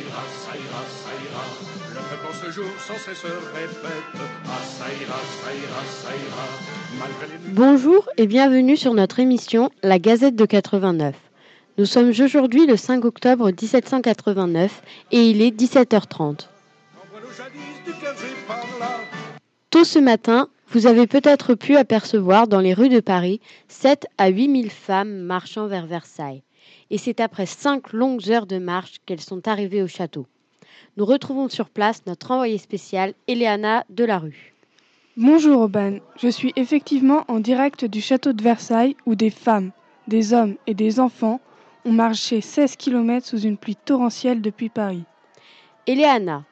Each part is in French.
ira, ça ira, ça ira. Le peuple en ce jour sans cesse répète Ah, ça ira, ça ira, ça ira. Malgré les Bonjour et bienvenue sur notre émission La Gazette de 89. Nous sommes aujourd'hui le 5 octobre 1789 et il est 17h30. Envoie-nous jadis du clergé par là. Tôt ce matin, vous avez peut-être pu apercevoir dans les rues de Paris 7 à 8 000 femmes marchant vers Versailles. Et c'est après cinq longues heures de marche qu'elles sont arrivées au château. Nous retrouvons sur place notre envoyée spéciale, Eleana Delarue. Bonjour Aubin, je suis effectivement en direct du château de Versailles où des femmes, des hommes et des enfants ont marché 16 km sous une pluie torrentielle depuis Paris. Eleana,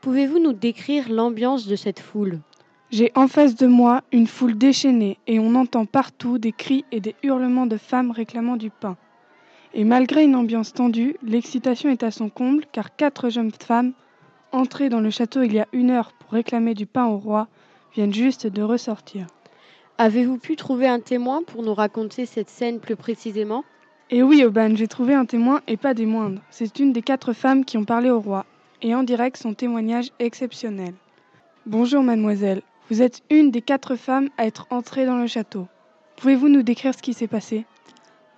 pouvez-vous nous décrire l'ambiance de cette foule? J'ai en face de moi une foule déchaînée et on entend partout des cris et des hurlements de femmes réclamant du pain. Et malgré une ambiance tendue, l'excitation est à son comble car quatre jeunes femmes, entrées dans le château il y a une heure pour réclamer du pain au roi, viennent juste de ressortir. Avez-vous pu trouver un témoin pour nous raconter cette scène plus précisément? Et oui, Aubin, j'ai trouvé un témoin et pas des moindres. C'est une des quatre femmes qui ont parlé au roi, et en direct son témoignage exceptionnel. Bonjour mademoiselle, vous êtes une des quatre femmes à être entrée dans le château. Pouvez-vous nous décrire ce qui s'est passé?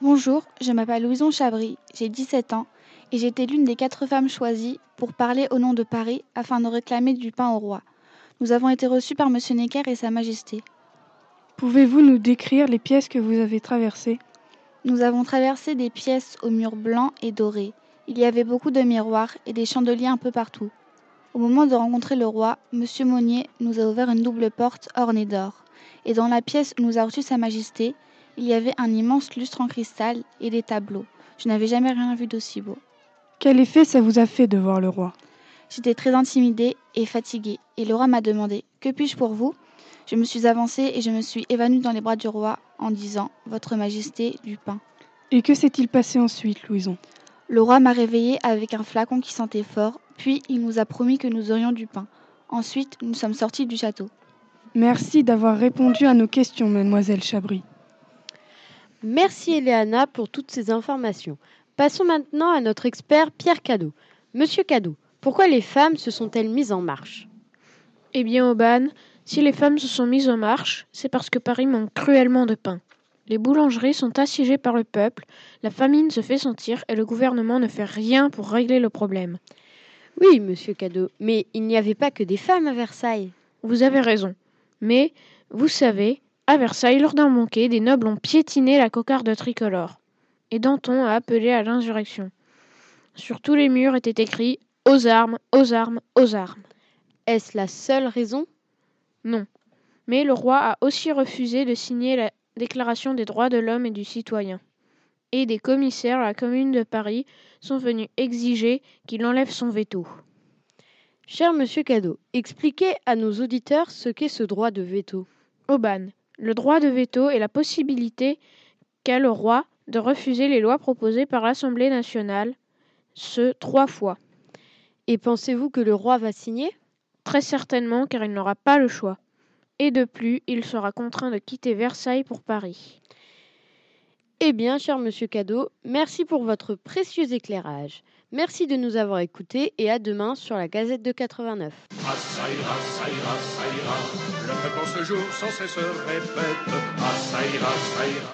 Bonjour, je m'appelle Louison Chabry, j'ai 17 ans et j'ai été l'une des quatre femmes choisies pour parler au nom de Paris afin de réclamer du pain au roi. Nous avons été reçus par Monsieur Necker et Sa Majesté. Pouvez-vous nous décrire les pièces que vous avez traversées? Nous avons traversé des pièces aux murs blancs et dorés. Il y avait beaucoup de miroirs et des chandeliers un peu partout. Au moment de rencontrer le roi, Monsieur Monnier nous a ouvert une double porte ornée d'or. Et dans la pièce où nous a reçu Sa Majesté, il y avait un immense lustre en cristal et des tableaux. Je n'avais jamais rien vu d'aussi beau. Quel effet ça vous a fait de voir le roi? J'étais très intimidée et fatiguée, et le roi m'a demandé Que puis-je pour vous? Je me suis avancée et je me suis évanouie dans les bras du roi en disant Votre Majesté, du pain. Et que s'est-il passé ensuite, Louison? Le roi m'a réveillée avec un flacon qui sentait fort, puis il nous a promis que nous aurions du pain. Ensuite, nous sommes sortis du château. Merci d'avoir répondu à nos questions, mademoiselle Chabry. Merci Eleana pour toutes ces informations. Passons maintenant à notre expert Pierre Cadeau. Monsieur Cadeau, pourquoi les femmes se sont-elles mises en marche? Eh bien, Aubane, si les femmes se sont mises en marche, c'est parce que Paris manque cruellement de pain. Les boulangeries sont assiégées par le peuple, la famine se fait sentir et le gouvernement ne fait rien pour régler le problème. Oui, monsieur Cadeau, mais il n'y avait pas que des femmes à Versailles. Vous avez raison. Mais, vous savez, à Versailles, lors d'un banquet, des nobles ont piétiné la cocarde tricolore. Et Danton a appelé à l'insurrection. Sur tous les murs était écrit Aux armes, aux armes, aux armes. Est-ce la seule raison? Non. Mais le roi a aussi refusé de signer la Déclaration des droits de l'homme et du citoyen. Et des commissaires à la commune de Paris sont venus exiger qu'il enlève son veto. Cher monsieur Cadeau, expliquez à nos auditeurs ce qu'est ce droit de veto. Aubane. Le droit de veto est la possibilité qu'a le roi de refuser les lois proposées par l'Assemblée nationale, ce trois fois. Et pensez-vous que le roi va signer? Très certainement, car il n'aura pas le choix. Et de plus, il sera contraint de quitter Versailles pour Paris. Eh bien, cher monsieur Cadeau, merci pour votre précieux éclairage. Merci de nous avoir écoutés et à demain sur la Gazette de 89. Ah, ça ira, ça ira, ça ira. Le jour sans cesse répète Ah, ça ira, ça ira.